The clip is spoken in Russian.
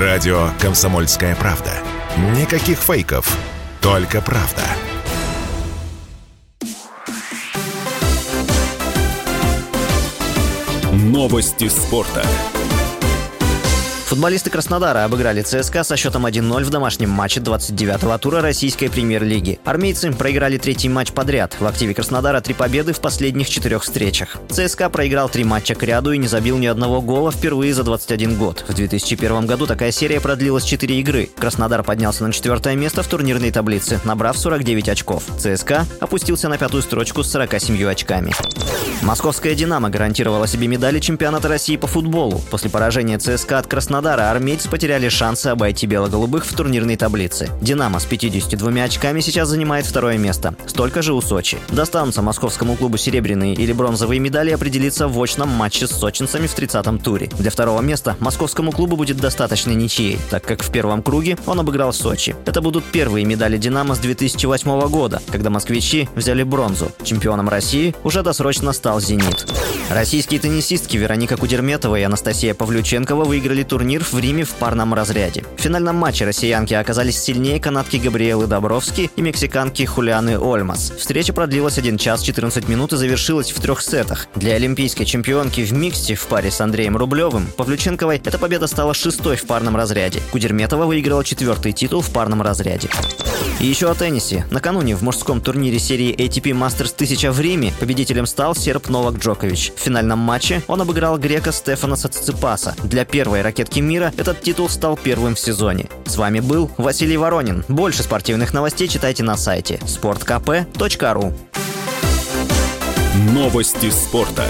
Радио «Комсомольская правда». Никаких фейков, только правда. Новости спорта. Футболисты Краснодара обыграли ЦСКА со счетом 1-0 в домашнем матче 29-го тура российской премьер-лиги. Армейцы проиграли третий матч подряд. В активе Краснодара три победы в последних четырех встречах. ЦСКА проиграл три матча к ряду и не забил ни одного гола впервые за 21 год. В 2001 году такая серия продлилась 4 игры. Краснодар поднялся на четвертое место в турнирной таблице, набрав 49 очков. ЦСКА опустился на пятую строчку с 47 очками. Московская «Динамо» гарантировала себе медали чемпионата России по футболу. После поражения ЦСКА от Краснодара армейцы потеряли шансы обойти бело-голубых в турнирной таблице. «Динамо» с 52 очками сейчас занимает второе место. Столько же у Сочи. Достанутся московскому клубу серебряные или бронзовые медали определиться в очном матче с сочинцами в 30-м туре. Для второго места московскому клубу будет достаточно ничьей, так как в первом круге он обыграл Сочи. Это будут первые медали «Динамо» с 2008 года, когда москвичи взяли бронзу. Чемпионом России уже досрочно стал «Зенит». Российские теннисистки Вероника Кудерметова и Анастасия Павлюченкова выиграли турнир в Риме в парном разряде. В финальном матче россиянки оказались сильнее канадки Габриэлы Добровски и мексиканки Хулианы Ольмас. Встреча продлилась 1 час 14 минут и завершилась в трех сетах. Для олимпийской чемпионки в миксте в паре с Андреем Рублевым Павлюченковой эта победа стала шестой в парном разряде. Кудерметова выиграла четвертый титул в парном разряде. И еще о теннисе. Накануне в мужском турнире серии ATP Masters 1000 в Риме победителем стал серб Новак Джокович. В финальном матче он обыграл грека Стефанаса Циципаса. Для первой ракетки мира этот титул стал первым в сезоне. С вами был Василий Воронин. Больше спортивных новостей читайте на сайте sportkp.ru Новости спорта.